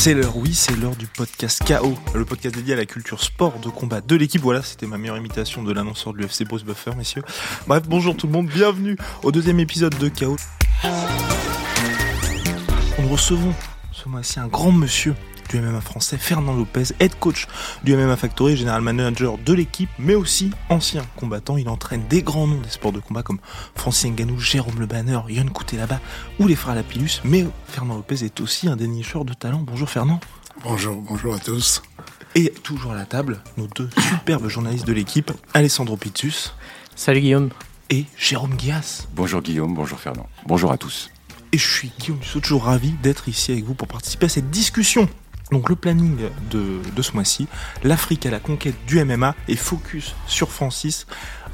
C'est l'heure, oui, c'est l'heure du podcast KO, le podcast dédié à la culture sport de combat de l'équipe. Voilà, c'était ma meilleure imitation de l'annonceur de l'UFC Bruce Buffer, messieurs. Bref, bonjour tout le monde, bienvenue au deuxième épisode de KO. Nous recevons ce mois-ci un grand monsieur du MMA français, Fernand Lopez, head coach du MMA Factory, général manager de l'équipe, mais aussi ancien combattant. Il entraîne des grands noms des sports de combat comme Francis Ngannou, Jérôme Le Banner, Yann là-bas ou les frères Lapillus. Mais Fernand Lopez est aussi un dénicheur de talent. Bonjour Fernand. Bonjour, bonjour à tous. Et toujours à la table, nos deux superbes journalistes de l'équipe, Alessandro Pizzus. Salut Guillaume. Et Jérôme Guias. Bonjour Guillaume, bonjour Fernand. Bonjour à tous. Et je suis Guillaume suis toujours ravi d'être ici avec vous pour participer à cette discussion donc le planning de, ce mois-ci, l'Afrique à la conquête du MMA et focus sur Francis.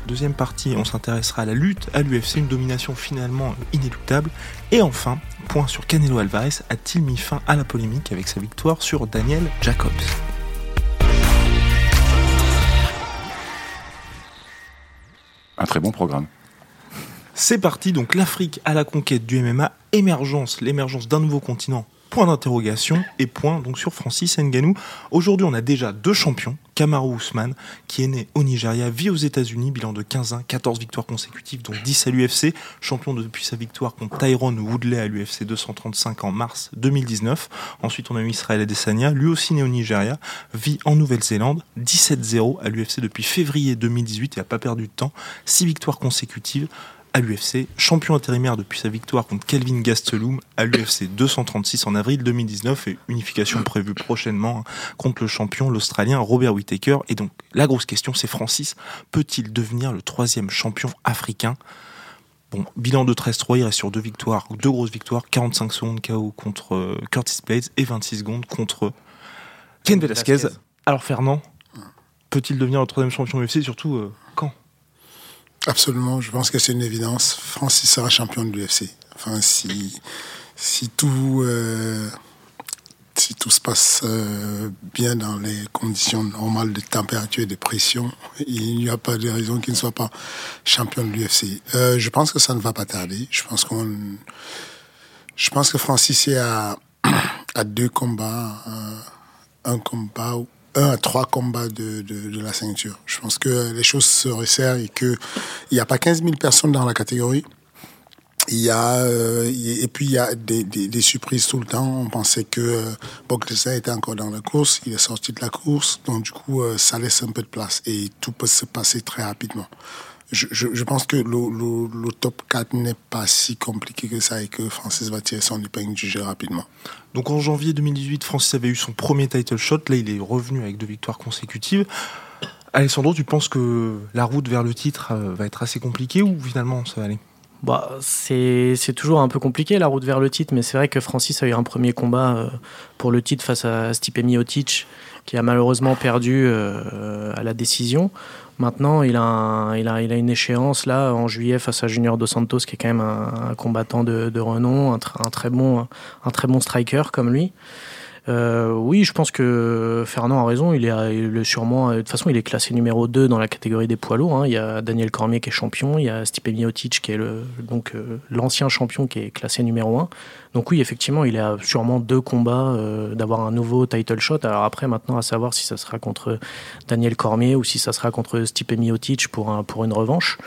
Deuxième partie, on s'intéressera à la lutte à l'UFC, une domination finalement inéluctable. Et enfin, point sur Canelo Alvarez, a-t-il mis fin à la polémique avec sa victoire sur Daniel Jacobs? Un très bon programme. C'est parti, donc l'Afrique à la conquête du MMA, émergence, l'émergence d'un nouveau continent point d'interrogation et point donc sur Francis Ngannou. Aujourd'hui, on a déjà deux champions. Kamaru Usman, qui est né au Nigeria, vit aux États-Unis, bilan de 15 ans, 14 victoires consécutives, dont 10 à l'UFC, champion depuis sa victoire contre Tyrone Woodley à l'UFC 235 en mars 2019. Ensuite, on a eu Israël Adesanya, lui aussi né au Nigeria, vit en Nouvelle-Zélande, 17-0 à l'UFC depuis février 2018 et a pas perdu de temps, 6 victoires consécutives à l'UFC, champion intérimaire depuis sa victoire contre Kelvin Gastelum à l'UFC 236 en avril 2019 et unification prévue prochainement hein, contre le champion, l'Australien Robert Whittaker. Et donc la grosse question c'est Francis, peut-il devenir le troisième champion africain? Bon, bilan de 13-3, il reste sur deux victoires, deux grosses victoires, 45 secondes KO contre euh, Curtis Blades et 26 secondes contre Ken Velasquez. Alors Fernand, peut-il devenir le troisième champion UFC surtout euh, quand? Absolument, je pense que c'est une évidence. Francis sera champion de l'UFC. Enfin, si, si, tout, euh, si tout se passe euh, bien dans les conditions normales de température et de pression, il n'y a pas de raison qu'il ne soit pas champion de l'UFC. Euh, je pense que ça ne va pas tarder. Je pense qu'on, je pense que Francis est à, à deux combats, un combat un à trois combats de, de, la ceinture. Je pense que les choses se resserrent et qu'il n'y a pas 15 000 personnes dans la catégorie. Il y a, euh, et puis il y a des, des, surprises tout le temps. On pensait que euh, était encore dans la course, il est sorti de la course, donc du coup euh, ça laisse un peu de place et tout peut se passer très rapidement je, pense que le, top 4 n'est pas si compliqué que ça et que Francis va tirer son épingle du jeu rapidement. Donc en janvier 2018, Francis avait eu son premier title shot. Là, il est revenu avec deux victoires consécutives. Alessandro, tu penses que la route vers le titre euh, va être assez compliquée ou finalement ça va aller? Bah, c'est toujours un peu compliqué la route vers le titre, mais c'est vrai que Francis a eu un premier combat euh, pour le titre face à Stipe Miocic, qui a malheureusement perdu euh, à la décision. Maintenant, il a, une échéance là en juillet face à Junior Dos Santos, qui est quand même un, combattant de, renom, un très bon striker comme lui. Euh, oui, je pense que Fernand a raison. Il est, sûrement, de toute façon, il est classé numéro 2 dans la catégorie des poids lourds. Hein. Il y a Daniel Cormier qui est champion, il y a Stipe Miocic qui est le, donc euh, l'ancien champion qui est classé numéro 1. Donc oui, effectivement, il a sûrement deux combats euh, d'avoir un nouveau title shot. Alors après, maintenant, à savoir si ça sera contre Daniel Cormier ou si ça sera contre Stipe Miocic pour, un, pour une revanche.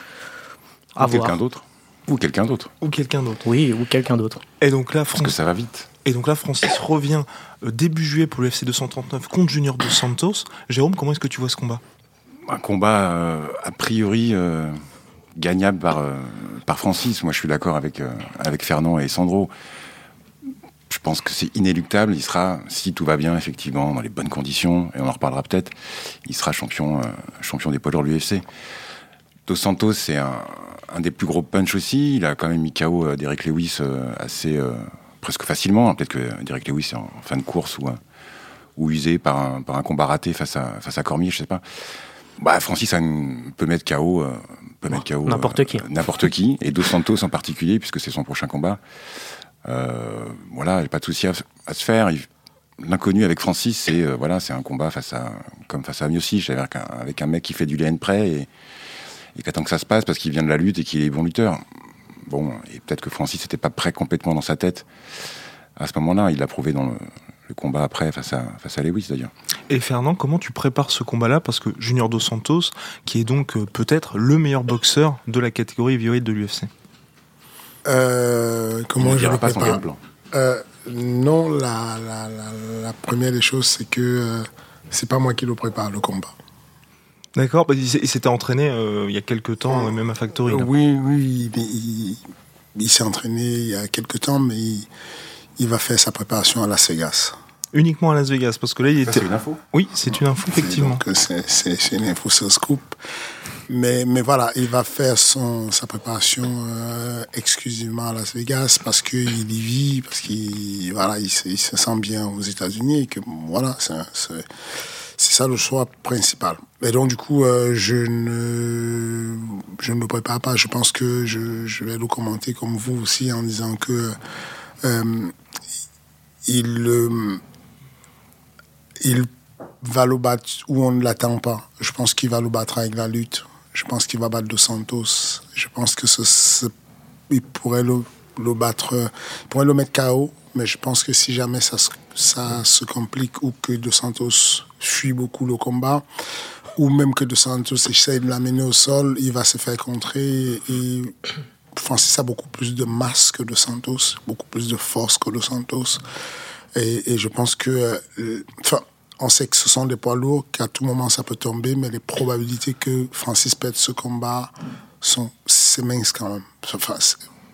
ou quelqu'un d'autre. Ou quelqu'un d'autre. Ou quelqu'un d'autre. Oui, ou quelqu'un d'autre. Et donc là, Parce que ça va vite. Et donc là, Francis revient euh, début juillet pour le FC 239 contre Junior dos Santos. Jérôme, comment est-ce que tu vois ce combat? Un combat euh, a priori euh, gagnable par, par Francis. Moi, je suis d'accord avec, avec Fernand et Sandro. Je pense que c'est inéluctable. Il sera, si tout va bien, effectivement, dans les bonnes conditions, et on en reparlera peut-être, il sera champion, champion des poids lourds de l'UFC. Dos Santos, c'est un, un, des plus gros punch aussi. Il a quand même mis KO Derek Lewis assez presque facilement. Peut-être que Derek Lewis est en fin de course ou, ou usé par un, par un combat raté face à, face à Cormier, je sais pas. Bah, Francis peut mettre KO, euh, peut mettre KO n'importe qui, euh, n'importe qui, et Dos Santos en particulier, puisque c'est son prochain combat. Euh, voilà, a pas de souci à, se faire. L'inconnu avec Francis, c'est voilà, c'est un combat face à comme face à Miocic, avec un, avec un mec qui fait du lien prêt et, et qui attend que ça se passe parce qu'il vient de la lutte et qu'il est bon lutteur. Bon, et peut-être que Francis n'était pas prêt complètement dans sa tête. à ce moment-là. Il l'a prouvé dans le, combat après face à, face à Lewis d'ailleurs. Et Fernand, comment tu prépares ce combat-là? Parce que Junior Dos Santos, qui est donc euh, peut-être le meilleur boxeur de la catégorie heavyweight de l'UFC. Euh, comment je le prépare? euh, Non, la, la, la, première des choses, c'est que c'est pas moi qui le prépare, le combat. D'accord, bah, il s'était entraîné il y a quelques temps, même à Factory. Oui, oui, il, s'est entraîné il y a quelques temps, mais il, va faire sa préparation à Las Vegas. Uniquement à Las Vegas, parce que là, il était. C'est une info Oui, c'est une info, effectivement. C'est une info, c'est scoop. Mais, mais voilà, il va faire son, sa préparation euh, exclusivement à Las Vegas parce qu'il y vit, parce qu'il voilà, il, se, sent bien aux États-Unis et que voilà, c'est ça le choix principal. Et donc du coup, euh, je ne je ne me prépare pas. Je pense que je, vais le commenter comme vous aussi en disant que euh, il il va le battre où on ne l'attend pas. Je pense qu'il va le battre avec la lutte. Je pense qu'il va battre Dos Santos. Je pense que il pourrait le, le, battre, il pourrait le mettre KO. Mais je pense que si jamais ça, ça se complique ou que Dos Santos fuit beaucoup le combat, ou même que Dos Santos essaie de l'amener au sol, il va se faire contrer. Et Francis a beaucoup plus de masse que Dos Santos, beaucoup plus de force que Dos Santos. Et, je pense que, euh, enfin, on sait que ce sont des poids lourds, qu'à tout moment ça peut tomber, mais les probabilités que Francis perde ce combat sont minces quand même. Enfin,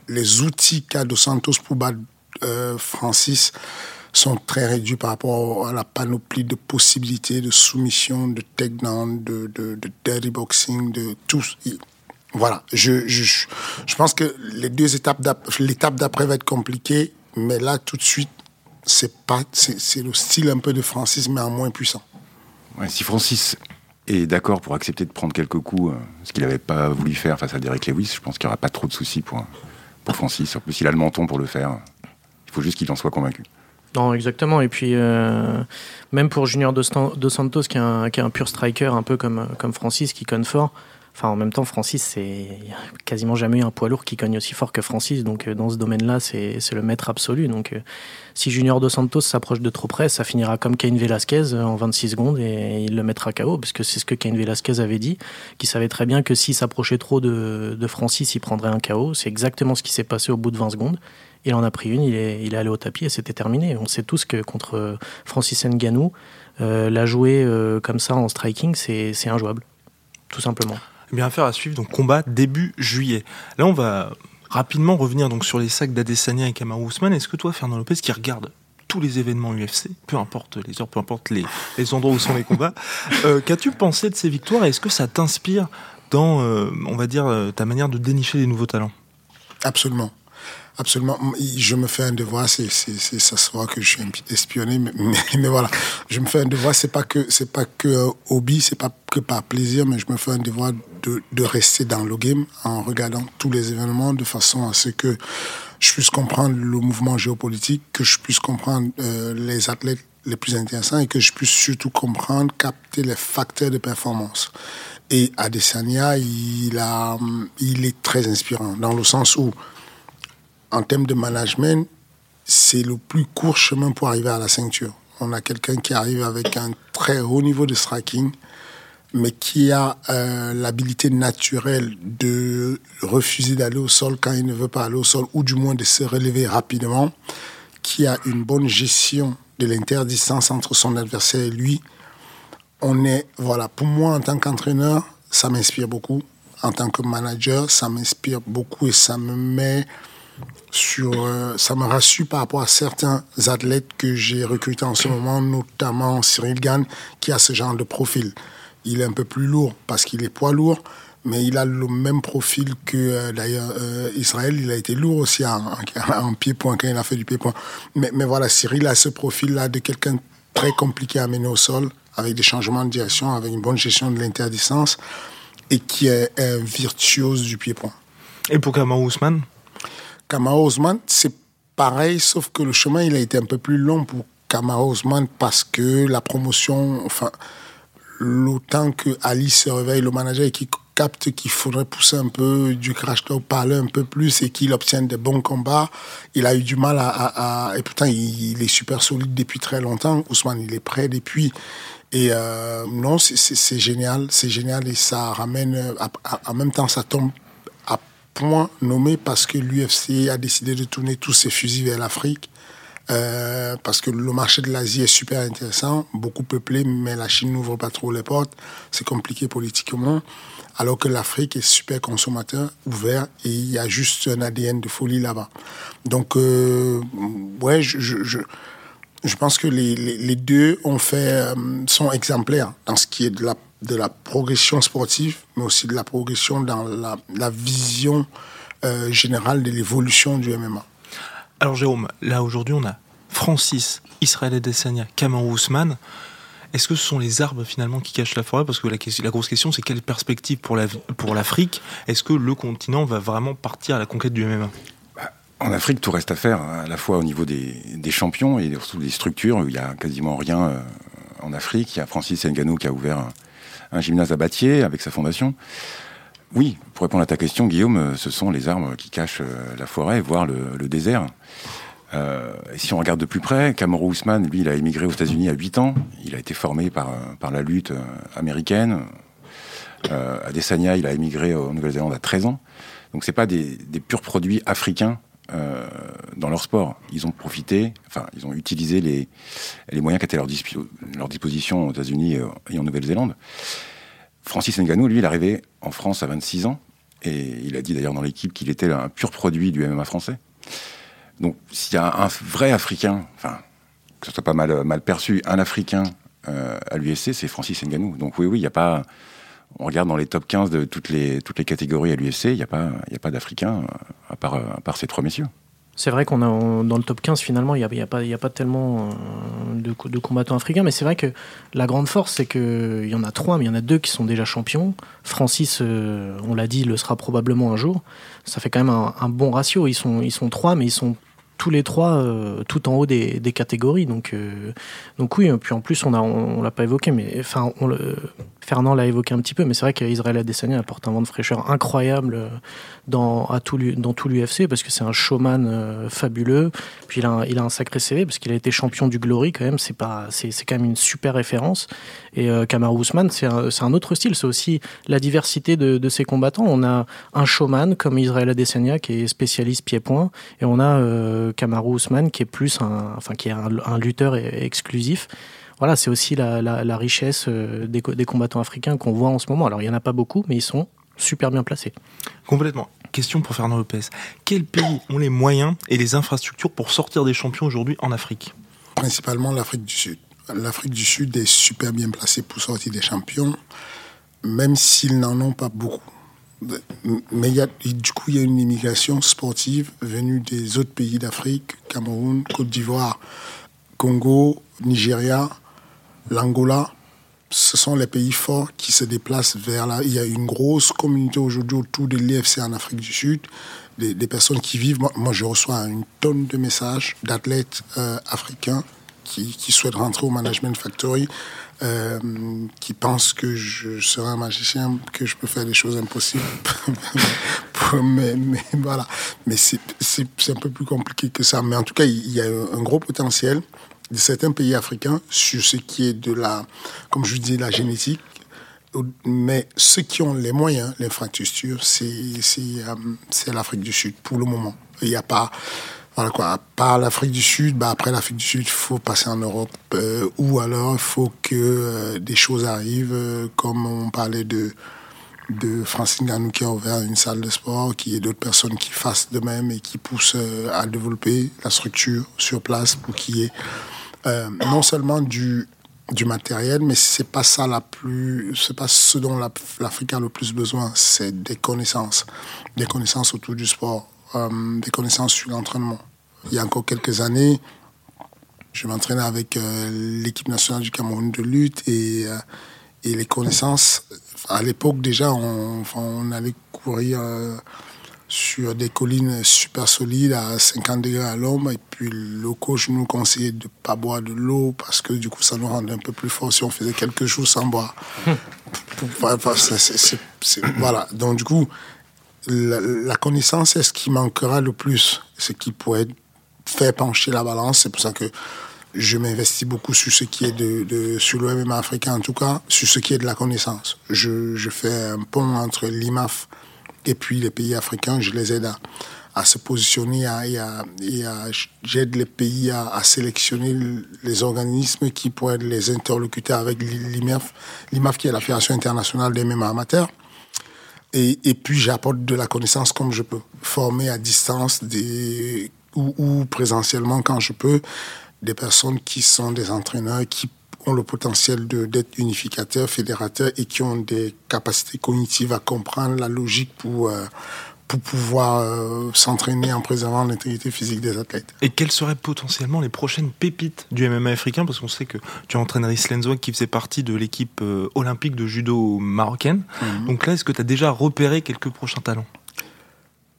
les outils qu'a Dos Santos pour battre euh, Francis sont très réduits par rapport à la panoplie de possibilités de soumission, de takedown, de, de, dirty boxing, de tout. Voilà, je, je, je pense que les deux étapes, l'étape d'après va être compliquée, mais là, tout de suite, c'est pas, c'est le style un peu de Francis, mais en moins puissant. si Francis est d'accord pour accepter de prendre quelques coups, euh, ce qu'il n'avait pas voulu faire face à Derek Lewis, je pense qu'il n'y aura pas trop de soucis pour, pour Francis. En plus, il a le menton pour le faire. Il faut juste qu'il en soit convaincu. Non, exactement. Et puis, euh, même pour Junior Dos, Santos, qui est, un, qui est, un, pur striker, un peu comme, comme Francis, qui conne fort, Enfin, en même temps, Francis, c'est quasiment jamais eu un poids lourd qui cogne aussi fort que Francis. Donc, euh, dans ce domaine-là, c'est le maître absolu. Donc, euh, si Junior Dos Santos s'approche de trop près, ça finira comme Cain Velasquez euh, en 26 secondes et il le mettra KO, parce que c'est ce que Cain Velasquez avait dit, qui savait très bien que s'il s'approchait trop de, de, Francis, il prendrait un KO. C'est exactement ce qui s'est passé au bout de 20 secondes. Il en a pris une, il est, il est allé au tapis et c'était terminé. On sait tous que contre Francis Nganou, euh, la jouer comme ça en striking, c'est injouable, tout simplement. Bien faire à suivre, donc combat début juillet. Là, on va rapidement revenir donc sur les sacs d'Adesanya et Kamaru Usman. Est-ce que toi, Fernand Lopez, qui regarde tous les événements UFC, peu importe les heures, peu importe les, les endroits où sont les combats, euh, qu'as-tu pensé de ces victoires et est-ce que ça t'inspire dans, euh, on va dire, euh, ta manière de dénicher des nouveaux talents? Absolument. Absolument. Je me fais un devoir, c'est, c'est, ça se voit que je suis espionné, mais, mais, voilà. Je me fais un devoir, c'est pas que, c'est pas que euh, hobby, c'est pas que par plaisir, mais je me fais un devoir de, de rester dans le game en regardant tous les événements de façon à ce que je puisse comprendre le mouvement géopolitique, que je puisse comprendre euh, les athlètes les plus intéressants et que je puisse surtout comprendre, capter les facteurs de performance. Et Adesanya, il, a, il est très inspirant dans le sens où en termes de management, c'est le plus court chemin pour arriver à la ceinture. On a quelqu'un qui arrive avec un très haut niveau de striking, mais qui a euh, l'habilité naturelle de refuser d'aller au sol quand il ne veut pas aller au sol, ou du moins de se relever rapidement, qui a une bonne gestion de l'interdistance entre son adversaire et lui. On est, voilà, pour moi en tant qu'entraîneur, ça m'inspire beaucoup. En tant que manager, ça m'inspire beaucoup et ça me met sur, euh, ça me rassure par rapport à certains athlètes que j'ai recrutés en ce moment, notamment Cyril Gann, qui a ce genre de profil. Il est un peu plus lourd parce qu'il est poids lourd, mais il a le même profil que euh, d'ailleurs euh, Israël. Il a été lourd aussi en, pied-point quand il a fait du pied-point. Mais, voilà, Cyril a ce profil-là de quelqu'un très compliqué à mener au sol, avec des changements de direction, avec une bonne gestion de l'interdistance, et qui est un virtuose du pied-point. Et pour Kamau Ousmane? Kamau Osman, c'est pareil, sauf que le chemin, il a été un peu plus long pour Kamau Osman parce que la promotion, enfin, l'autant que Ali se réveille, le manager, qui capte qu'il faudrait pousser un peu du crash talk, parler un peu plus et qu'il obtienne des bons combats. Il a eu du mal à... et pourtant, il, est super solide depuis très longtemps. Ousmane, il est prêt depuis. Et euh, non, c'est génial, c'est génial et ça ramène... en même temps, ça tombe point nommé parce que l'UFC a décidé de tourner tous ses fusils vers l'Afrique. Euh, parce que le marché de l'Asie est super intéressant, beaucoup peuplé, mais la Chine n'ouvre pas trop les portes. C'est compliqué politiquement alors que l'Afrique est super consommateur, ouvert, et il y a juste un ADN de folie là-bas. Donc, euh, ouais, je, je, je, pense que les, les, deux ont fait, euh, sont exemplaires dans ce qui est de la, de la progression sportive, mais aussi de la progression dans la, la vision euh, générale de l'évolution du MMA. Alors Jérôme, là aujourd'hui on a Francis, Israël Adesanya, Kamau Ousmane. Est-ce que ce sont les arbres finalement qui cachent la forêt? Parce que la, la, grosse question, c'est quelle perspective pour l'Afrique? Est-ce que le continent va vraiment partir à la conquête du MMA bah, en Afrique, tout reste à faire, hein, à la fois au niveau des, champions et surtout des structures, où il n'y a quasiment rien euh, en Afrique. Il y a Francis Ngannou qui a ouvert un, gymnase à Bâtier avec sa fondation. Oui, pour répondre à ta question, Guillaume, ce sont les arbres qui cachent euh, la forêt, voire le désert. Euh, et si on regarde de plus près, Cameron Ousmane, lui, il a émigré aux États-Unis à 8 ans. Il a été formé par, euh, la lutte américaine. Euh, Adesanya, il a émigré en Nouvelle-Zélande à 13 ans. Donc c'est pas des, des, purs produits africains euh, dans leur sport. Ils ont profité, enfin, ils ont utilisé les, les moyens qui étaient à leur, disposition aux États-Unis et en Nouvelle-Zélande. Francis Ngannou, lui, il est arrivé en France à 26 ans. Et il a dit d'ailleurs dans l'équipe qu'il était un pur produit du MMA français. Donc, s'il y a un vrai Africain, enfin, que ce soit pas mal, mal perçu, un Africain euh, à l'UFC, c'est Francis Ngannou. Donc oui, oui, il n'y a pas... On regarde dans les top 15 de toutes les, toutes les catégories à l'UFC, il n'y a pas, y a pas d'Africain euh, à part, à part ces trois messieurs. C'est vrai qu'on a dans le top 15 finalement, il n'y a, y a, pas, a pas tellement euh, de, combattants africains, mais c'est vrai que la grande force, c'est qu'il y en a trois, mais il y en a deux qui sont déjà champions. Francis, on l'a dit, le sera probablement un jour. Ça fait quand même un, bon ratio. Ils sont, ils sont trois, mais ils sont tous les trois euh, tout en haut des, catégories. Donc, euh, donc oui, puis en plus, on a, on, l'a pas évoqué, mais enfin, on le, Fernand l'a évoqué un petit peu, mais c'est vrai qu'Israël Adesanya apporte un vent de fraîcheur incroyable euh, dans, à tout, l'UFC parce que c'est un showman fabuleux. Puis il a, un, sacré CV parce qu'il a été champion du Glory quand même. C'est pas, c'est, quand même une super référence. Et euh, Kamaru Usman, c'est un, un autre style. C'est aussi la diversité de, ses combattants. On a un showman comme Israël Adesanya qui est spécialiste pied-point, et on a euh, Kamaru Usman qui est plus un, enfin qui est un, un lutteur exclusif voilà, c'est aussi la, richesse euh, des, combattants africains qu'on voit en ce moment. Alors, il n'y en a pas beaucoup, mais ils sont super bien placés. Complètement. Question pour Fernand Lopez. Quels pays ont les moyens et les infrastructures pour sortir des champions aujourd'hui en Afrique? Principalement l'Afrique du Sud. L'Afrique du Sud est super bien placée pour sortir des champions, même s'ils n'en ont pas beaucoup. Mais du coup, il y a une immigration sportive venue des autres pays d'Afrique, Cameroun, Côte d'Ivoire, Congo, Nigeria, l'Angola, ce sont les pays forts qui se déplacent vers là. Il y a une grosse communauté aujourd'hui autour de l'IFC en Afrique du Sud, des, personnes qui vivent. Moi, je reçois une tonne de messages d'athlètes euh, africains qui, souhaitent rentrer au Management Factory, euh, qui pensent que je serai un magicien, que je peux faire des choses impossibles. mais, voilà. Mais c'est un peu plus compliqué que ça. Mais en tout cas, il y a un gros potentiel de certains pays africains sur ce qui est de la, comme je dis, la génétique. Mais ceux qui ont les moyens, l'infrastructure, c'est euh, l'Afrique du Sud pour le moment. Il n'y a pas, voilà quoi, à l'Afrique du Sud, bah après l'Afrique du Sud, il faut passer en Europe, euh, ou alors il faut que euh, des choses arrivent, comme on parlait de de Francine Ganou qui a ouvert une salle de sport, qu'il y ait d'autres personnes qui fassent de même et qui poussent à développer la structure sur place pour qu'il y ait euh, non seulement du, du matériel, mais c'est pas ça la plus, c'est pas ce dont l'Afrique a le plus besoin, c'est des connaissances, des connaissances autour du sport, euh, des connaissances sur l'entraînement. Il y a encore quelques années, je m'entraînais avec euh, l'équipe nationale du Cameroun de lutte et, et les connaissances, à l'époque déjà, on, on allait courir sur des collines super solides à 50 degrés à l'ombre. Et puis le coach nous conseillait de ne pas boire de l'eau parce que du coup ça nous rendait un peu plus fort si on faisait quelques jours sans boire. voilà. Donc du coup, la, connaissance est ce qui manquera le plus, ce qui pourrait faire pencher la balance. C'est pour ça que je m'investis beaucoup sur ce qui est de, de sur le MMA africain en tout cas, sur ce qui est de la connaissance. Je, je fais un pont entre l'IMAF et puis les pays africains, je les aide à, se positionner et à, j'aide les pays à, sélectionner les organismes qui pourraient être les interlocuteurs avec l'IMAF, l'IMAF qui est la Fédération internationale des MMA amateurs. Et, et puis j'apporte de la connaissance comme je peux, former à distance ou, ou présentiellement quand je peux des personnes qui sont des entraîneurs qui ont le potentiel d'être unificateurs, fédérateurs et qui ont des capacités cognitives à comprendre la logique pour, euh, pour pouvoir euh, s'entraîner en préservant l'intégrité physique des athlètes. Et quelles seraient potentiellement les prochaines pépites du MMA africain? Parce qu'on sait que tu entraînes Rhys Lenzo qui faisait partie de l'équipe euh, olympique de judo marocaine. Mhm. Donc là, est-ce que tu as déjà repéré quelques prochains talents?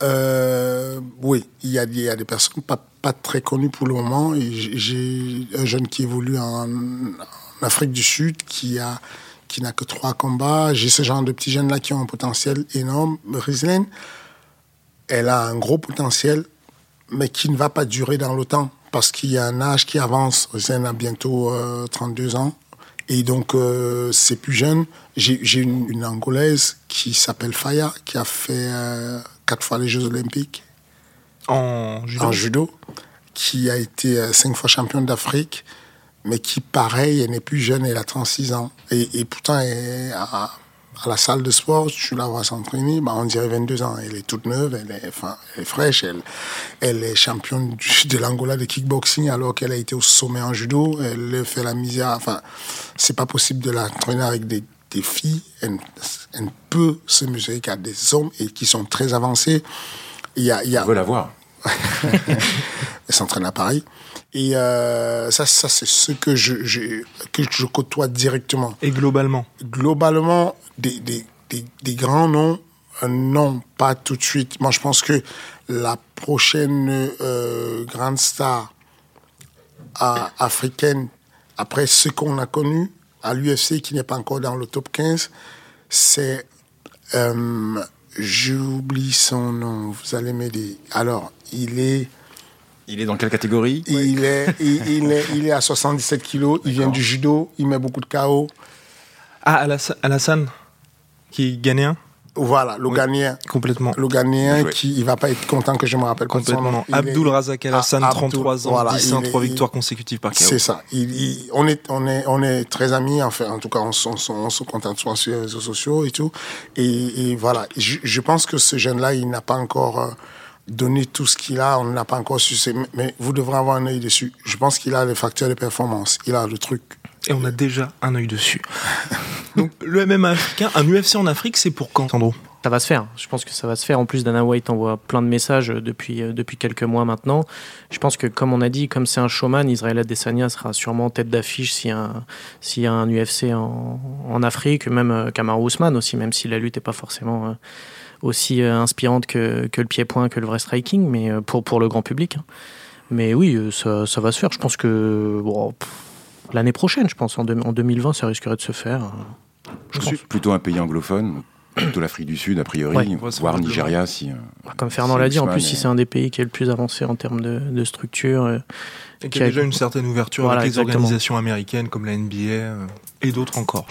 Oui, il y, a, des personnes pas très connu pour le moment. J'ai un jeune qui évolue en, Afrique du Sud qui a qui n'a que trois combats. J'ai ce genre de petits jeunes là qui ont un potentiel énorme. Rizlen, elle a un gros potentiel, mais qui ne va pas durer dans le temps parce qu'il y a un âge qui avance. Rizlen a bientôt 32 euh, ans. Et donc, euh, c'est plus jeune. J'ai une, Angolaise qui s'appelle Faya, qui a fait euh, quatre fois les Jeux Olympiques en judo. qui a été euh, cinq fois championne d'Afrique, mais qui, pareil, elle n'est plus jeune, elle a 36 ans. Et, pourtant, elle, à, à, la salle de sport, tu la vois s'entraîner, bah, on dirait 22 ans. Elle est toute neuve, elle est, enfin, elle est fraîche, elle, elle est championne de l'Angola de kickboxing alors qu'elle a été au sommet en judo. Elle fait la misère. Enfin, c'est pas possible de l'entraîner avec des, des filles. Elle, elle, peut se mesurer qu'à des hommes et qui sont très avancés. Il y a, il y a... la voir. Elle s'entraîne à Paris. Et euh, ça, ça c'est ce que je, que je côtoie directement. Et globalement Globalement, des, des, des, des grands noms, euh, non, pas tout de suite. Moi, je pense que la prochaine euh, grande star africaine, après ce qu'on a connu à l'UFC, qui n'est pas encore dans le top 15, c'est J'oublie son nom, vous allez m'aider. Alors, il est. Il est dans quelle catégorie? Il, est, il, est, il est à 77 kilos, il vient du judo, il met beaucoup de KO. Ah, Alassane, qui est ghanéen voilà, le Ghanéen. Complètement. Le Ghanéen qui il va pas être content que je me rappelle complètement. Abdul Razak Alassane, 33 ans, 10 3 victoires consécutives par KO. C'est ça. Il, on est on est on est très amis enfin en tout cas on, on, se contacte souvent sur les réseaux sociaux et tout et, et voilà, je, je, pense que ce jeune là, il n'a pas encore euh, donné tout ce qu'il a, on n'a pas encore su mais vous devrez avoir un œil dessus. Je pense qu'il a les facteurs de performance, il a le truc et on a déjà un œil dessus. Donc le MMA africain, un UFC en Afrique, c'est pour quand, Sandro? Ça va se faire. Je pense que ça va se faire. En plus, Dana White envoie plein de messages depuis, euh, depuis quelques mois maintenant. Je pense que, comme on a dit, comme c'est un showman, Israël Adesanya sera sûrement en tête d'affiche s'il y, a un UFC en, en Afrique, même euh, Kamaru Usman aussi, même si la lutte n'est pas forcément euh, aussi inspirante que, que le pied-point, que le vrai striking, mais pour, pour le grand public. Hein. Mais oui, ça, ça va se faire. Je pense que l'année prochaine, je pense. En, en, 2020, ça risquerait de se faire. Euh, je suis plutôt un pays anglophone, plutôt l'Afrique du Sud, a priori, voire Nigeria. Si, euh, bah, Comme Fernand l'a dit, en plus, si c'est un des pays qui est le plus avancé en termes de, de structure. Euh, et qui a déjà une certaine ouverture avec les organisations américaines comme la NBA et d'autres encore.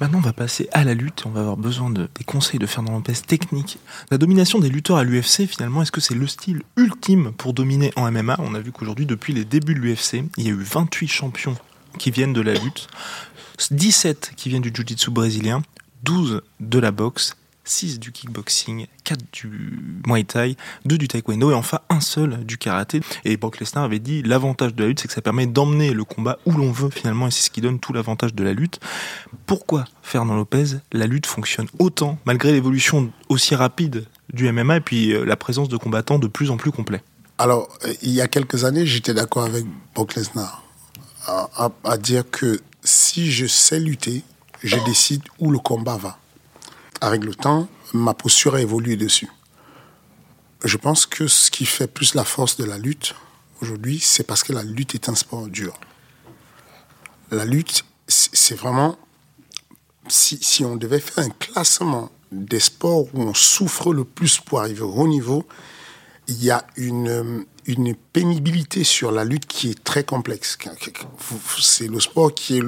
Maintenant, on va passer à la lutte. On va avoir besoin de, des conseils de Fernand Lopez techniques. La domination des lutteurs à l'UFC, finalement, est-ce que c'est le style ultime pour dominer en MMA On a vu qu'aujourd'hui, depuis les débuts de l'UFC, il y a eu 28 champions qui viennent de la lutte, 17 qui viennent du jiu-jitsu brésilien, 12 de la boxe 6 du kickboxing, 4 du muay thai, 2 du taekwondo et enfin un seul du karaté. Et Brock Lesnar avait dit l'avantage de la lutte, c'est que ça permet d'emmener le combat où l'on veut finalement et c'est ce qui donne tout l'avantage de la lutte. Pourquoi, Fernand Lopez, la lutte fonctionne autant malgré l'évolution aussi rapide du MMA et puis euh, la présence de combattants de plus en plus complets? Alors, il y a quelques années, j'étais d'accord avec Brock Lesnar à, à dire que si je sais lutter, je décide où le combat va. Avec le temps, ma posture a évolué dessus. Je pense que ce qui fait plus la force de la lutte aujourd'hui, c'est parce que la lutte est un sport dur. La lutte, c'est vraiment... Si, on devait faire un classement des sports où on souffre le plus pour arriver au haut niveau, il y a une, une pénibilité sur la lutte qui est très complexe. C'est le sport qui,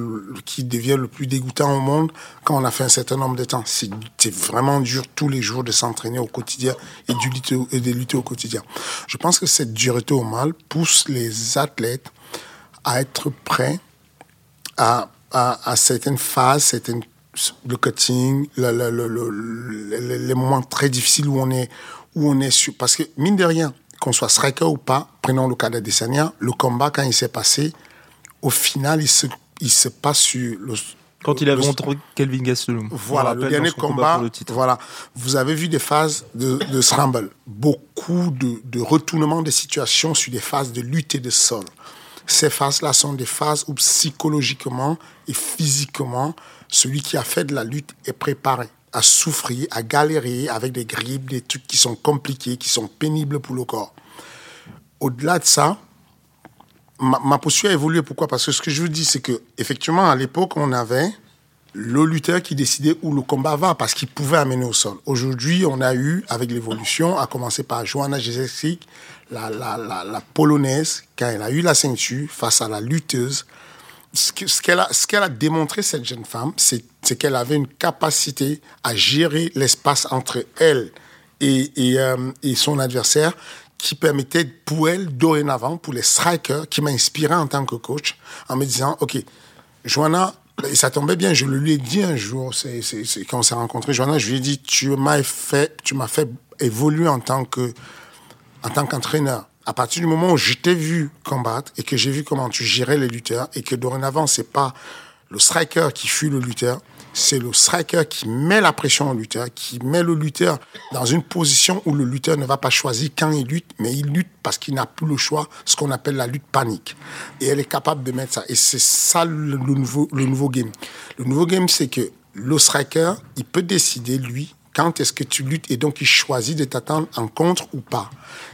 devient le plus dégoûtant au monde quand on a fait un certain nombre de temps. C'est vraiment dur tous les jours de s'entraîner au quotidien et, de lutter au quotidien. Je pense que cette dureté au mal pousse les athlètes à être prêts à, certaines phases, certaines le cutting, le, le, les moments très difficiles où on est, où on est sur, parce que mine de rien, qu'on soit striker ou pas, prenons le cas d'Adesanya, le combat, quand il s'est passé, au final, il se, il se passe sur le, quand il a rencontré Kelvin Gastelum. Voilà, le dernier combat, voilà. Vous avez vu des phases de, de scramble, beaucoup de, de retournements de situations sur des phases de lutte et de sol. Ces phases-là sont des phases où psychologiquement et physiquement, celui qui a fait de la lutte est préparé à souffrir, à galérer avec des grippes, des trucs qui sont compliqués, qui sont pénibles pour le corps. Au-delà de ça, ma, posture a évolué. Pourquoi? Parce que ce que je vous dis, c'est que effectivement, à l'époque, on avait le lutteur qui décidait où le combat va, parce qu'il pouvait amener au sol. Aujourd'hui, on a eu, avec l'évolution, à commencer par Joanna Jezek, la, polonaise, quand elle a eu la ceinture face à la lutteuse, ce qu'elle a, démontré, cette jeune femme, c'est qu'elle avait une capacité à gérer l'espace entre elle euh, et, son adversaire qui permettait pour elle, dorénavant, pour les strikers, qui m'a inspiré en tant que coach, en me disant, OK, Joanna, et ça tombait bien, je le lui ai dit un jour, quand on s'est rencontrés, Joanna, je lui ai dit, tu m'as fait, évoluer en tant qu'entraîneur à partir du moment où je t'ai vu combattre et que j'ai vu comment tu gérais les lutteurs et que dorénavant, c'est pas le striker qui fuit le lutteur, c'est le striker qui met la pression au lutteur, qui met le lutteur dans une position où le lutteur ne va pas choisir quand il lutte, mais il lutte parce qu'il n'a plus le choix, ce qu'on appelle la lutte panique. Et elle est capable de mettre ça. Et c'est ça le, nouveau, le nouveau game. Le nouveau game, c'est que le striker, il peut décider, lui, quand est-ce que tu luttes? Et donc il choisit de t'attendre en contre ou pas.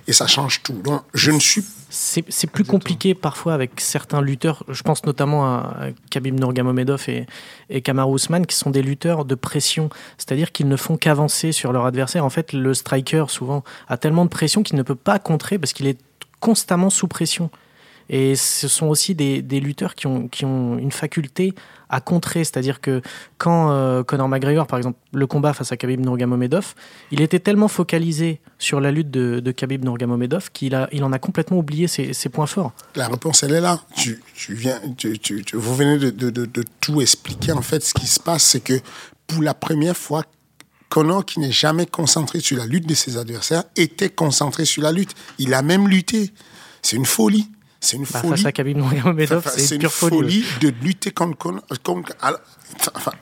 Et ça change tout. Donc je ne suis c'est plus compliqué parfois avec certains lutteurs. Je pense notamment à Khabib Nurmagomedov et, et Kamaru Usman qui sont des lutteurs de pression, c'est-à-dire qu'ils ne font qu'avancer sur leur adversaire. En fait, le striker souvent a tellement de pression qu'il ne peut pas contrer parce qu'il est constamment sous pression. Et ce sont aussi des, lutteurs qui ont, qui ont une faculté à contrer. C'est-à-dire que quand euh, Conor McGregor, par exemple, le combat face à Khabib Nurmagomedov, il était tellement focalisé sur la lutte de, de Khabib Nurmagomedov qu'il a, il en a complètement oublié ses, ses, points forts. La réponse, elle est là. Tu, tu viens, tu, tu, vous venez de, de, de, tout expliquer. En fait, ce qui se passe, c'est que pour la première fois, Conor, qui n'est jamais concentré sur la lutte de ses adversaires, était concentré sur la lutte. Il a même lutté. C'est une folie. C'est une bah, folie. Face à Khabib Nurmagomedov, c'est une folie. folie de lutter contre, contre, enfin,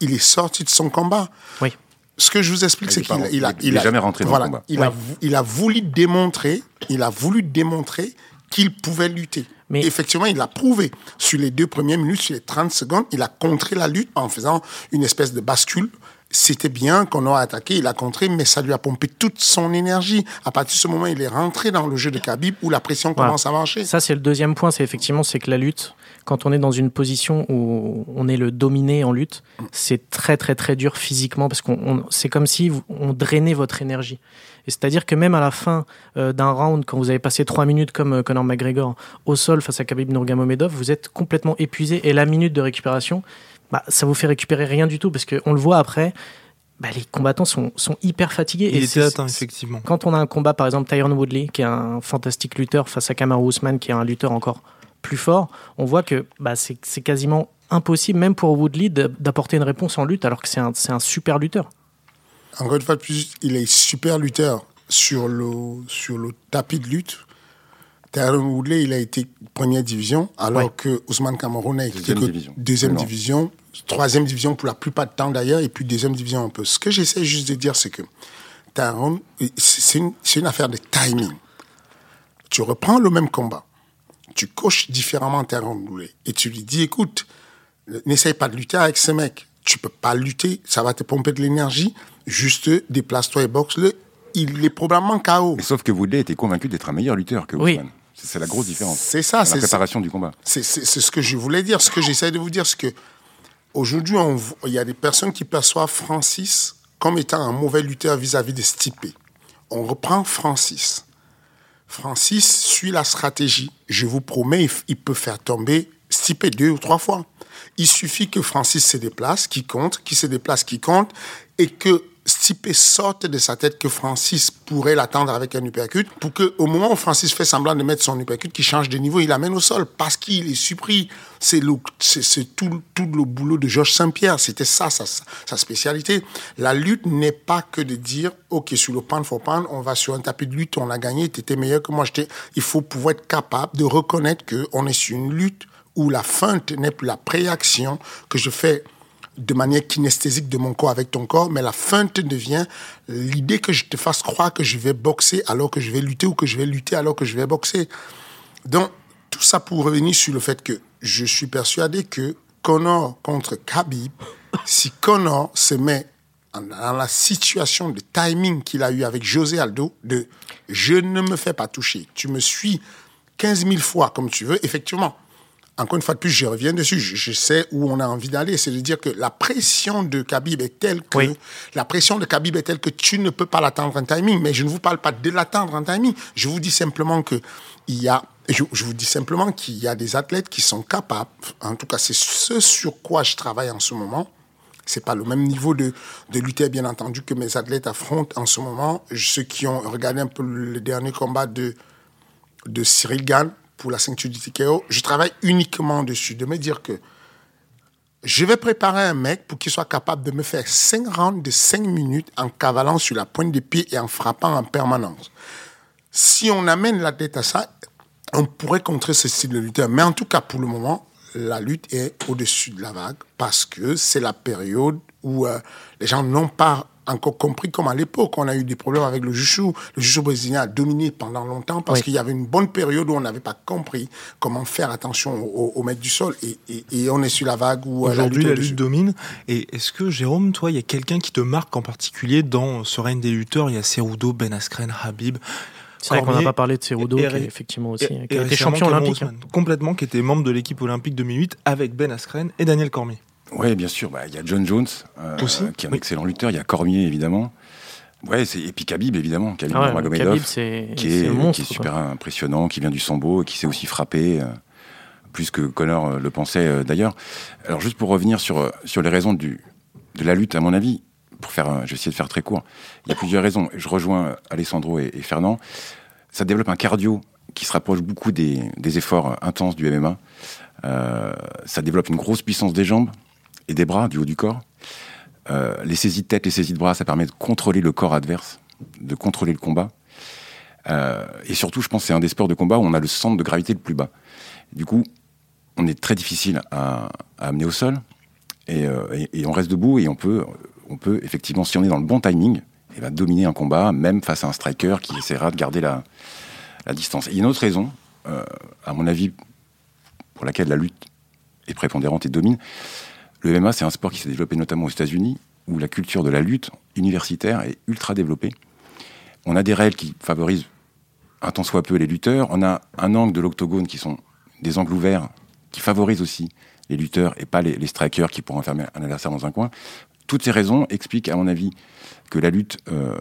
il est sorti de son combat. Oui. Ce que je vous explique, c'est qu'il a, il a, il a, jamais rentré dans le combat. Il, a, il a voulu démontrer, il a voulu démontrer qu'il pouvait lutter. Mais effectivement, il l'a prouvé. Sur les deux premières minutes, sur les 30 secondes, il a contré la lutte en faisant une espèce de bascule c'était bien qu'on a attaqué, il a contré, mais ça lui a pompé toute son énergie. À partir de ce moment, il est rentré dans le jeu de Khabib où la pression commence à marcher. Ça, c'est le deuxième point, c'est effectivement c'est que la lutte, quand on est dans une position où on est le dominé en lutte, c'est très très très dur physiquement parce qu'on c'est comme si on drainait votre énergie. Et c'est-à-dire que même à la fin euh, d'un round, quand vous avez passé trois minutes comme euh, Conor McGregor au sol face à Khabib Nurmagomedov, vous êtes complètement épuisé et la minute de récupération, bah, ça vous fait récupérer rien du tout parce qu'on le voit après. Bah, les combattants sont, sont hyper fatigués. Il et était atteint, effectivement. Quand on a un combat, par exemple, Tyron Woodley, qui est un fantastique lutteur, face à Kamaru Usman, qui est un lutteur encore plus fort, on voit que bah, c'est quasiment impossible, même pour Woodley, d'apporter une réponse en lutte, alors que c'est un, un, super lutteur. Encore une fois de plus, il est super lutteur sur le, sur le tapis de lutte. Tyron Woodley, il a été première division, alors que Ousmane Cameroun a été deuxième, division. deuxième division troisième division pour la plupart du temps d'ailleurs, et puis deuxième division un peu. Ce que j'essaie juste de dire, c'est que c'est une, une, affaire de timing. Tu reprends le même combat, tu coches différemment Taron Boulet, et tu lui dis, écoute, n'essaye pas de lutter avec ce mec. tu peux pas lutter, ça va te pomper de l'énergie. Juste déplace-toi et boxe-le. Il est probablement KO. Mais sauf que Woodley était convaincu d'être un meilleur lutteur que Oui. Ousmane. C'est la grosse différence. C'est ça, La c'est préparation du combat. C'est c'est- c'est ce que je voulais dire. Ce que j'essaie de vous dire, c'est que aujourd'hui, il y a des personnes qui perçoivent Francis comme étant un mauvais lutteur vis-à-vis de Stipe. On reprend Francis. Francis suit la stratégie. Je vous promets, il peut faire tomber Stipe deux ou trois fois. Il suffit que Francis se déplace, qui compte, qui se déplace, qui compte, et que Stipe sorte de sa tête que Francis pourrait l'attendre avec un uppercut, pour que au moment où Francis fait semblant de mettre son uppercut, qu'il change de niveau, il l'amène au sol, parce qu'il est surpris. C'est tout, le boulot de Georges Saint-Pierre. C'était ça, sa, spécialité. La lutte n'est pas que de dire, OK, sur le pound for pound, on va sur un tapis de lutte, on a gagné, tu étais meilleur que moi. Il faut pouvoir être capable de reconnaître qu'on est sur une lutte où la feinte n'est plus la préaction que je fais de manière kinesthésique de mon corps avec ton corps, mais la feinte devient l'idée que je te fasse croire que je vais boxer alors que je vais lutter ou que je vais lutter alors que je vais boxer. Donc, tout ça pour revenir sur le fait que je suis persuadé que Connor contre Khabib, si Connor se met dans la situation de timing qu'il a eu avec José Aldo, de je ne me fais pas toucher, tu me suis 15 000 fois comme tu veux, effectivement, encore une fois de plus, je reviens dessus, je, je sais où on a envie d'aller, c'est de dire que la pression de Khabib est telle que Oui. la pression de Khabib est telle que tu ne peux pas l'attendre en timing, mais je ne vous parle pas de l'attendre en timing, je vous dis simplement que il y a je, je vous dis simplement qu'il y a des athlètes qui sont capables, en tout cas c'est ce sur quoi je travaille en ce moment, c'est pas le même niveau de, de lutteur, bien entendu, que mes athlètes affrontent en ce moment. Ceux qui ont regardé un peu le dernier combat de, de Cyril Gann pour la ceinture du TKO, je travaille uniquement dessus, de me dire que je vais préparer un mec pour qu'il soit capable de me faire 5 rounds de 5 minutes en cavalant sur la pointe des pieds et en frappant en permanence. Si on amène la tête à ça, on pourrait contrer ce style de lutteur. Mais en tout cas, pour le moment, la lutte est au-dessus de la vague parce que c'est la période où euh, les gens n'ont pas encore compris comme à l'époque on a eu des problèmes avec le judo. Le judo brésilien a dominé pendant longtemps parce Oui. qu'il y avait une bonne période où on n'avait pas compris comment faire attention au, au maître du sol et, et- et on est sur la vague où euh, Aujourd'hui, la lutte au-dessus. domine. Et est-ce que, Jérôme, toi, il y a quelqu'un qui te marque en particulier dans ce règne des lutteurs? Il y a Cerudo, Ben Askren, Habib. C'est vrai qu'on n'a pas parlé de Cerudo, qui est effectivement aussi, et- qui récemment, champion olympique. hein. Ousmane. Complètement, qui était membre de l'équipe olympique 2008 avec Ben Askren et Daniel Cormier. Oui, bien sûr. Bah, Il y a John Jones, euh, Aussi, qui est un oui. excellent lutteur. Il y a Cormier, évidemment. Ouais, c'est- et puis Khabib, évidemment. Khabib Ah ouais, Khabib, qui est, un monstre. qui est quoi. super impressionnant, qui vient du sambo, et qui sait aussi frapper, euh, plus que Connor euh, le pensait euh, d'ailleurs. Alors juste pour revenir sur, sur les raisons du, de la lutte, à mon avis, pour faire, je vais essayer de faire très court, il y a plusieurs raisons. Je rejoins Alessandro et, et Fernand. Ça développe un cardio qui se rapproche beaucoup des, des efforts intenses du MMA. Euh, ça développe une grosse puissance des jambes et des bras, du haut du corps. Euh, les saisies de tête, les saisies de bras, ça permet de contrôler le corps adverse, de contrôler le combat. Euh, et surtout, je pense c'est un des sports de combat où on a le centre de gravité le plus bas. Du coup, on est très difficile à, amener au sol et, euh, et- et on reste debout et on peut, on peut effectivement, si on est dans le bon timing, eh ben, dominer un combat, même face à un striker qui essaiera de garder la, la distance. Et une autre raison, à mon avis, pour laquelle la lutte est prépondérante et domine. Le MMA, c'est un sport qui s'est développé notamment aux États-Unis, où la culture de la lutte universitaire est ultra développée. On a des règles qui favorisent un tant soit peu les lutteurs. On a un angle de l'octogone qui sont des angles ouverts qui favorisent aussi les lutteurs et pas les, strikers qui pourront enfermer un adversaire dans un coin. Toutes ces raisons expliquent, à mon avis, que la lutte euh,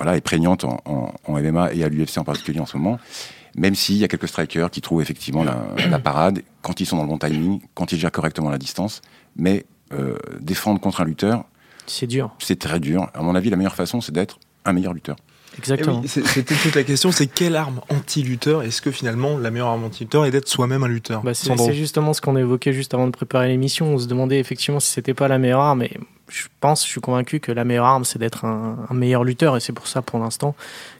est prégnante en, en- en MMA et à l'UFC en particulier en ce moment. Même s'il y a quelques strikers qui trouvent effectivement la, la parade quand ils sont dans le bon timing, quand ils gèrent correctement la distance. Mais euh, défendre contre un lutteur, C'est dur, c'est très dur. À mon avis, la meilleure façon, c'est d'être un meilleur lutteur. Eh exactement. oui, c'est- C'était toute la question, c'est quelle arme anti-lutteur Est-ce que finalement la meilleure arme anti-lutteur est d'être soi-même un lutteur? Bah, c'est justement ce qu'on évoquait juste avant de préparer l'émission. On se demandait effectivement si c'était pas la meilleure arme. Et je pense, je suis convaincu que la meilleure arme, c'est d'être un, un meilleur lutteur. Et c'est pour ça, pour l'instant,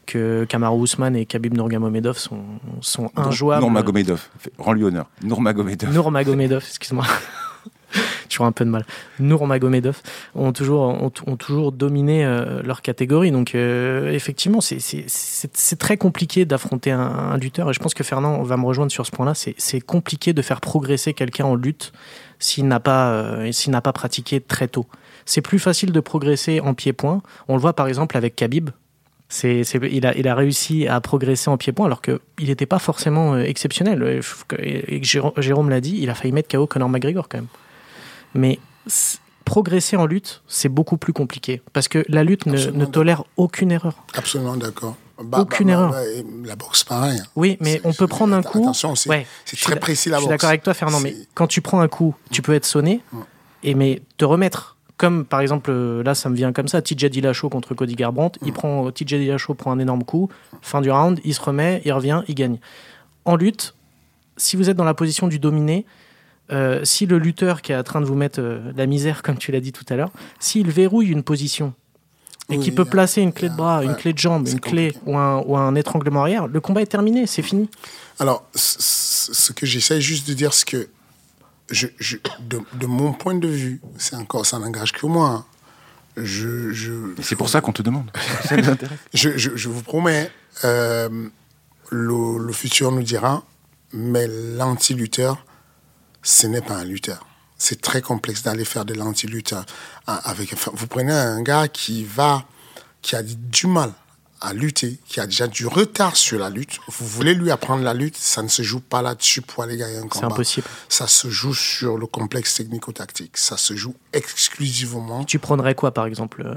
que Kamaru Usman et Khabib Nurmagomedov sont, sont injouables. Nurmagomedov, rends-lui honneur. Nurmagomedov. Nurmagomedov, excuse-moi. toujours un peu de mal. Magomedov ont toujours, ont, toujours dominé euh, leur catégorie. Donc, euh, effectivement, c'est très compliqué d'affronter un, lutteur. Et je pense que Fernand va me rejoindre sur ce point-là. C'est compliqué de faire progresser quelqu'un en lutte s'il n'a pas, euh, s'il n'a pas pratiqué très tôt. C'est plus facile de progresser en pied-point. On le voit par exemple avec Khabib. C'est, il, a, il a réussi à progresser en pied-point alors qu'il n'était pas forcément exceptionnel. Et Jérôme l'a dit, il a failli mettre KO Conor McGregor quand même. Mais progresser en lutte, c'est beaucoup plus compliqué parce que la lutte ne, tolère aucune erreur. Absolument d'accord. Bah, aucune bah, erreur. Bah, la boxe, pareil. Oui, mais on peut prendre un coup. Attention, c'est très précis la boxe. Je suis d'accord avec toi, Fernand, mais quand tu prends un coup, tu peux être sonné, et mais te remettre. Comme par exemple, là, ça me vient comme ça, TJ Dillashaw contre Cody Garbrandt. Il prend TJ Dillashaw prend un énorme coup. Fin du round, il se remet, il revient, il gagne. En lutte, si vous êtes dans la position du dominé, euh, si le lutteur qui est en train de vous mettre euh, la misère, comme tu l'as dit tout à l'heure, s'il verrouille une position et qu'il peut placer une clé de bras, une clé de jambe, une clé ou un, ou un, étranglement arrière, le combat est terminé, c'est fini. Alors, ce que j'essaie juste de dire, c'est que je, de, mon point de vue, c'est encore, ça n'engage que moi. Hein. Je, c'est pour ça qu'on te demande. ça nous intéresse. Je, vous promets, euh, le, le, futur nous dira, mais l'anti-lutteur, ce n'est pas un lutteur. C'est très complexe d'aller faire de l'anti-lutte avec. vous prenez un gars qui va, qui a du mal à lutter, qui a déjà du retard sur la lutte, vous voulez lui apprendre la lutte, ça ne se joue pas là-dessus pour aller gagner un combat. C'est impossible. Ça se joue sur le complexe technico-tactique. Ça se joue exclusivement. Tu prendrais quoi, par exemple euh,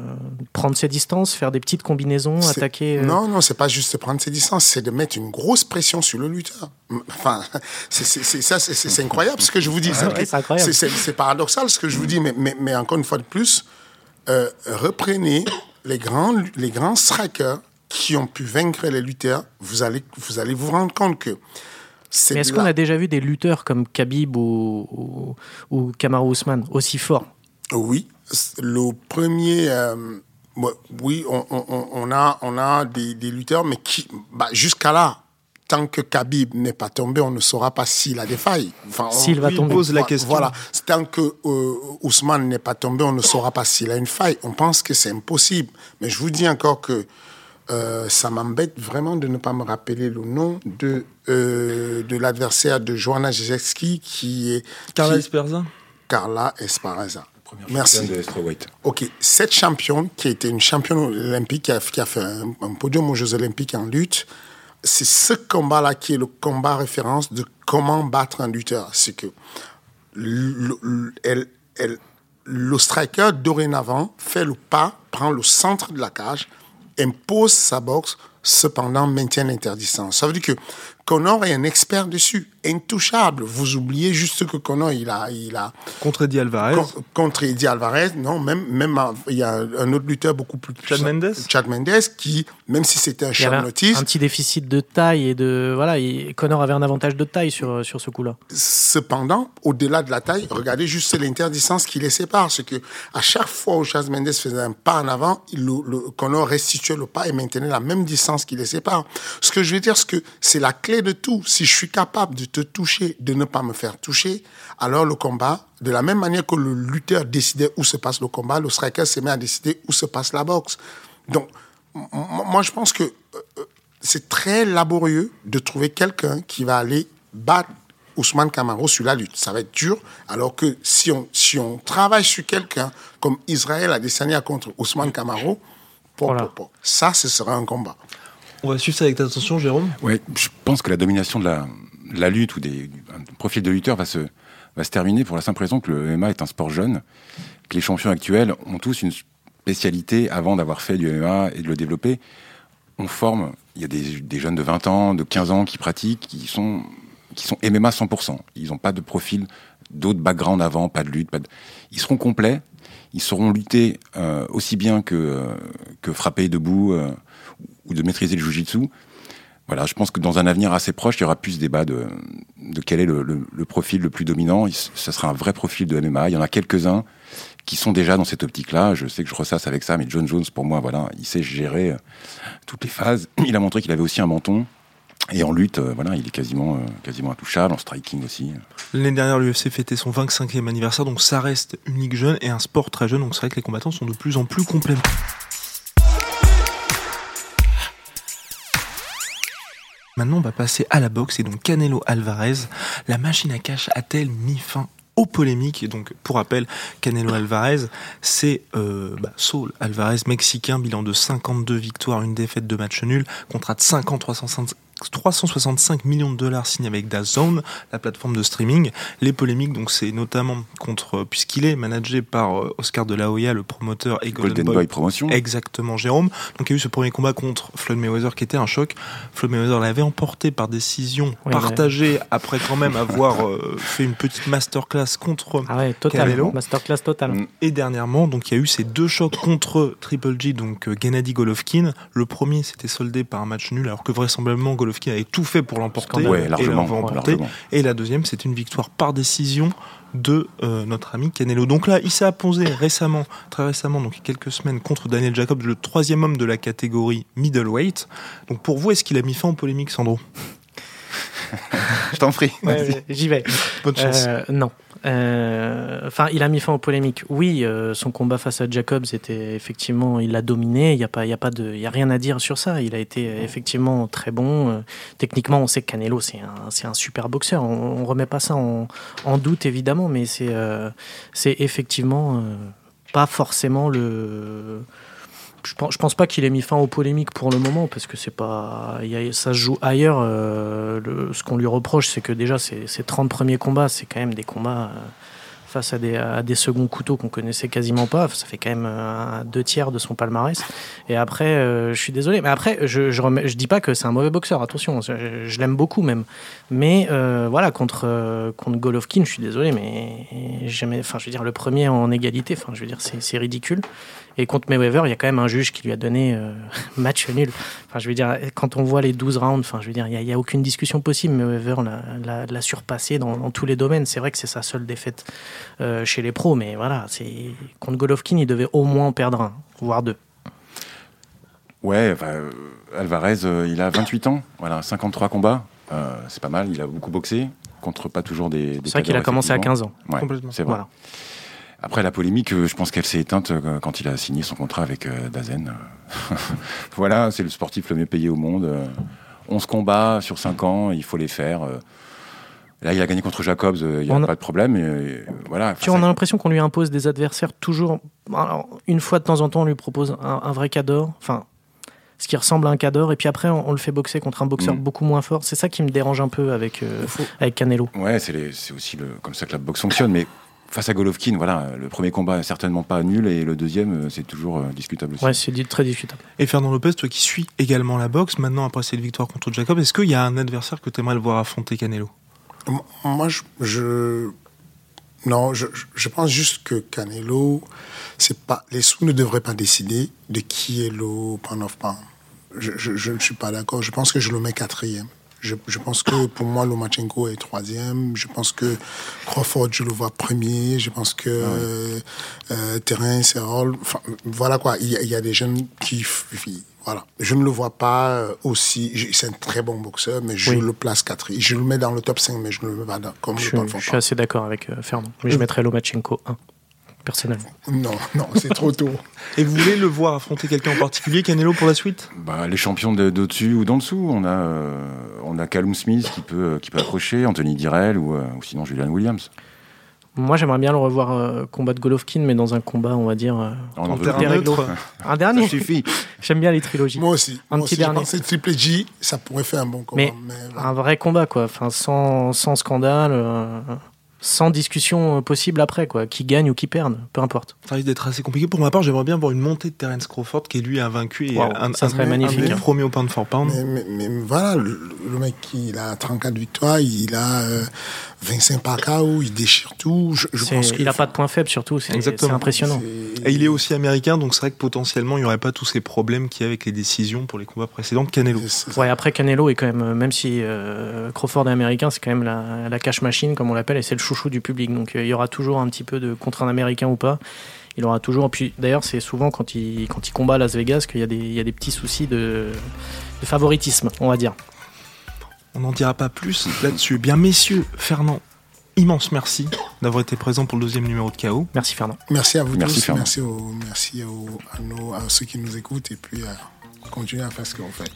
Prendre ses distances, faire des petites combinaisons, attaquer euh Non, non, c'est pas juste prendre ses distances, c'est de mettre une grosse pression sur le lutteur. Enfin, c'est incroyable ce que je vous dis. c'est paradoxal ce que je vous dis, mais, mais, mais encore une fois de plus, euh, reprenez les grands, les grands strikers qui ont pu vaincre les lutteurs, vous allez vous, allez vous rendre compte que mais est-ce qu'on a déjà vu des lutteurs comme Khabib ou, ou, Kamaru Usman aussi forts? Oui. Le premier, euh, oui, on, on, a, on a des, des lutteurs, mais qui, bah, jusqu'à là, tant que Khabib n'est pas tombé, on ne saura pas s'il a des failles. Enfin, s'il va tomber. pose la question. Voilà. Tant que euh, Ousmane n'est pas tombé, on ne saura pas s'il a une faille. On pense que c'est impossible. Mais je vous dis encore que euh, ça m'embête vraiment de ne pas me rappeler le nom de, euh, de l'adversaire de Joanna Jezewski qui est... Carla Esparza Carla Esparza. Merci. De ok, cette championne qui a été une championne olympique, qui a, fait un, podium aux Jeux olympiques en lutte, c'est ce combat-là qui est le combat référence de comment battre un lutteur. C'est que le, elle, elle, le striker, dorénavant, fait le pas, prend le centre de la cage, impose sa boxe, cependant maintient l'interdistance. Ça veut dire que Connor est un expert dessus, intouchable. Vous oubliez juste que Connor, il a, il a contre Eddie Alvarez. contre Eddie Alvarez, non, même, même il y a un autre lutteur beaucoup plus Chad Mendes. Chad Mendes, qui, même si c'était un charlottiste, un petit déficit de taille et de voilà, Connor avait un avantage de taille sur sur ce coup-là. Cependant, au-delà de la taille, regardez juste l'interdistance qui les sépare, c'est que à chaque fois où Chad Mendes faisait un pas en avant, le, le, Connor restituait le pas et maintenait la même distance qui les sépare. Ce que je veux dire, c'est que c'est la clé de tout. Si je suis capable de te toucher, de ne pas me faire toucher, alors le combat, de la même manière que le lutteur décidait où se passe le combat, le striker se met à décider où se passe la boxe. Donc, moi, je pense que euh, euh, c'est très laborieux de trouver quelqu'un qui va aller battre Ousmane Camaro sur la lutte. Ça va être dur, alors que si on, si on travaille sur quelqu'un comme Israël a décennies contre Ousmane Camaro, ça, ce sera un combat. On va suivre ça avec attention, Jérôme. Oui, je pense que la domination de la, lutte ou des profils de lutteur va se, va se terminer pour la simple raison que le MMA est un sport jeune, que les champions actuels ont tous une spécialité avant d'avoir fait du MMA et de le développer. On forme, il y a des, jeunes de 20 ans, de 15 ans qui pratiquent, qui sont, qui sont MMA 100%. Ils n'ont pas de profil, d'autres backgrounds avant, pas de lutte. Ils seront complets, ils sauront lutter euh, aussi bien que, euh, que frapper debout. Euh, ou de maîtriser le jujitsu. Voilà, je pense que dans un avenir assez proche, il y aura plus de débat de, quel est le, profil le plus dominant. Ce sera un vrai profil de MMA. Il y en a quelques-uns qui sont déjà dans cette optique-là. Je sais que je ressasse avec ça, mais John Jones, pour moi, voilà, il sait gérer euh, toutes les phases. Il a montré qu'il avait aussi un menton. Et en lutte, euh, voilà, il est quasiment, euh, quasiment intouchable, en striking aussi. L'année dernière, l'UFC fêtait son 25e anniversaire, donc ça reste une jeune et un sport très jeune, donc c'est vrai que les combattants sont de plus en plus complets. Maintenant, on va passer à la boxe et donc Canelo Alvarez. La machine à cash a-t-elle mis fin aux polémiques? Et donc, pour rappel, Canelo Alvarez, c'est euh, bah, Saul Alvarez, mexicain, bilan de 52 victoires, une défaite de match nul, contrat de 5 ans, 365 365 millions de dollars signés avec DAZN, la plateforme de streaming. Les polémiques, donc c'est notamment contre, puisqu'il est managé par euh, Oscar de la Hoya, le promoteur et Golden, Boy, Promotion. Exactement, Jérôme. Donc il y a eu ce premier combat contre Floyd Mayweather qui était un choc. Floyd Mayweather l'avait emporté par décision partagée après quand même avoir euh, fait une petite masterclass contre ah ouais, Canelo. Masterclass total. Mm. Et dernièrement, donc il y a eu ces deux chocs contre Triple G, donc euh, Gennady Golovkin. Le premier s'était soldé par un match nul, alors que vraisemblablement Golovkin qui avait tout fait pour l'emporter ouais, largement, et, et la deuxième, c'est une victoire par décision de euh, notre ami Canelo. Donc là, il s'est imposé récemment, très récemment, donc quelques semaines, contre Daniel Jacobs, le troisième homme de la catégorie middleweight. Donc pour vous, est-ce qu'il a mis fin aux polémiques, Sandro? Je t'en prie. J'y vais. Bonne chance. Euh, non. Euh, enfin, il a mis fin aux polémiques. Oui, euh, son combat face à Jacobs était effectivement, il l'a dominé. Il n'y a pas, il y a pas de, il y a rien à dire sur ça. Il a été effectivement très bon. techniquement, on sait que Canelo c'est un, c'est un super boxeur. On, ne remet pas ça en, en doute évidemment, mais c'est, c'est effectivement pas forcément le je pense, pense pas qu'il ait mis fin aux polémiques pour le moment parce que c'est pas ça se joue ailleurs. Euh, ce qu'on lui reproche, c'est que déjà ses, 30 premiers combats, c'est quand même des combats euh, face à des, seconds couteaux qu'on connaissait quasiment pas. Ça fait quand même euh, deux tiers de son palmarès. Et après, euh, je suis désolé, mais après, je, je, dis pas que c'est un mauvais boxeur, attention, je, l'aime beaucoup même. Mais voilà, contre, Golovkin, je suis désolé, mais enfin, je veux dire, le premier en égalité, enfin, je veux dire, c'est ridicule. Et contre Mayweather, il y a quand même un juge qui lui a donné match nul. Enfin, je veux dire, quand on voit les 12 rounds, enfin, je veux dire, il n'y a, aucune discussion possible. Mayweather l'a surpassé dans, dans, tous les domaines. C'est vrai que c'est sa seule défaite euh, chez les pros, mais voilà, c'est contre Golovkin, il devait au moins en perdre un, voire deux. Ouais, euh, Alvarez, euh, il a 28 ans, voilà, 53 combats, c'est pas mal, il a beaucoup boxé, contre pas toujours des... c'est vrai qu'il a commencé à 15 ans. c'est vrai. Après, la polémique, je pense qu'elle s'est éteinte quand il a signé son contrat avec Dazen. voilà, c'est le sportif le mieux payé au monde. 11 combats sur 5 ans, il faut les faire. Là, il a gagné contre Jacobs, euh, il n'y a pas de problème. Et, voilà. Tu on a l'impression qu'on lui impose des adversaires toujours. une fois de temps en temps, on lui propose un, vrai cador, enfin, ce qui ressemble à un cador, et puis après, on, le fait boxer contre un boxeur mm. beaucoup moins fort. C'est ça qui me dérange un peu avec, euh, avec Canelo. Ouais, c'est aussi le, comme ça que la boxe fonctionne. Mais face à Golovkin, voilà, le premier combat est certainement pas nul et le deuxième, euh, c'est toujours discutable aussi. Ouais, c'est très discutable. Et Fernand Lopez, toi qui suis également la boxe, maintenant après cette victoire contre Jacob, est-ce qu'il y a un adversaire que tu aimerais le voir affronter Canelo? Moi, je, non, je, je, pense juste que Canelo, c'est pas, les sous ne devraient pas décider de qui est le pound of pound. Je, je, ne suis pas d'accord. Je pense que je le mets quatrième. Je, je, pense que pour moi, Lomachenko est troisième. Je pense que Crawford, je le vois premier. Je pense que ah euh, Terence, enfin, voilà quoi. Il y, a, il y, a des jeunes qui, voilà. Je ne le vois pas euh, aussi. C'est un très bon boxeur, mais je le place quatrième. Je le mets dans le top 5, mais je ne le mets pas dans, comme je, le Je suis assez d'accord avec euh, Fernand. Mais je euh. mettrais Lomachenko 1, personnellement. Non, non, c'est trop tôt. Et vous voulez le voir affronter quelqu'un en particulier, Canelo, pour la suite? Bah, Les champions d'au-dessus ou d'en dessous. On a, on a Callum Smith qui peut, qui peut accrocher, Anthony Direl ou, ou sinon Julian Williams. Moi, j'aimerais bien le revoir euh, combattre Golovkin, mais dans un combat, on va dire. Euh, en un dernier. Ça suffit. J'aime bien les trilogies. Moi aussi. Un petit dernier. Je Triple G, ça pourrait faire un bon combat. Mais, un vrai combat, quoi. Enfin, sans, sans scandale. Euh, sans discussion possible après, quoi. Qui gagne ou qui perde, peu importe. Ça risque d'être assez compliqué. Pour ma part, j'aimerais bien voir une montée de Terence Crawford qui, lui, a vaincu et un, ça serait magnifique. Un, hein. premier au pound for pound. Mais, mais, voilà, le, mec, il a 34 victoires, il a Vincent Pacquiao, il déchire tout. Je, pense il n'a pas de point faible surtout, c'est impressionnant. Et il est aussi américain, donc c'est vrai que potentiellement il n'y aurait pas tous ces problèmes qu'il y a avec les décisions pour les combats précédents de Canelo. Ouais, après Canelo est quand même, même si euh, Crawford est américain, c'est quand même la, la, cash machine comme on l'appelle et c'est le chouchou du public. Donc euh, il y aura toujours un petit peu de contre un américain ou pas. Il aura toujours. Puis d'ailleurs, c'est souvent quand il, quand il combat à Las Vegas qu'il y, y, a des petits soucis de, de favoritisme, on va dire. On n'en dira pas plus là-dessus. Bien, messieurs, Fernand, immense merci d'avoir été présent pour le deuxième numéro de KO. Merci Fernand. Merci à vous Merci, tous. Fernand. Merci, aux, merci aux- à, nos- à ceux qui nous écoutent et puis à continuer à faire ce que vous faites.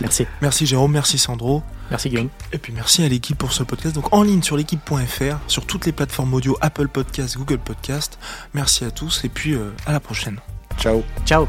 Merci. Merci Jérôme, merci Sandro. Merci Guillaume. Et puis merci à l'équipe pour ce podcast. Donc en ligne sur l'équipe.fr, sur toutes les plateformes audio, Apple Podcast, Google Podcast. Merci à tous et puis euh, à la prochaine. Ciao. Ciao.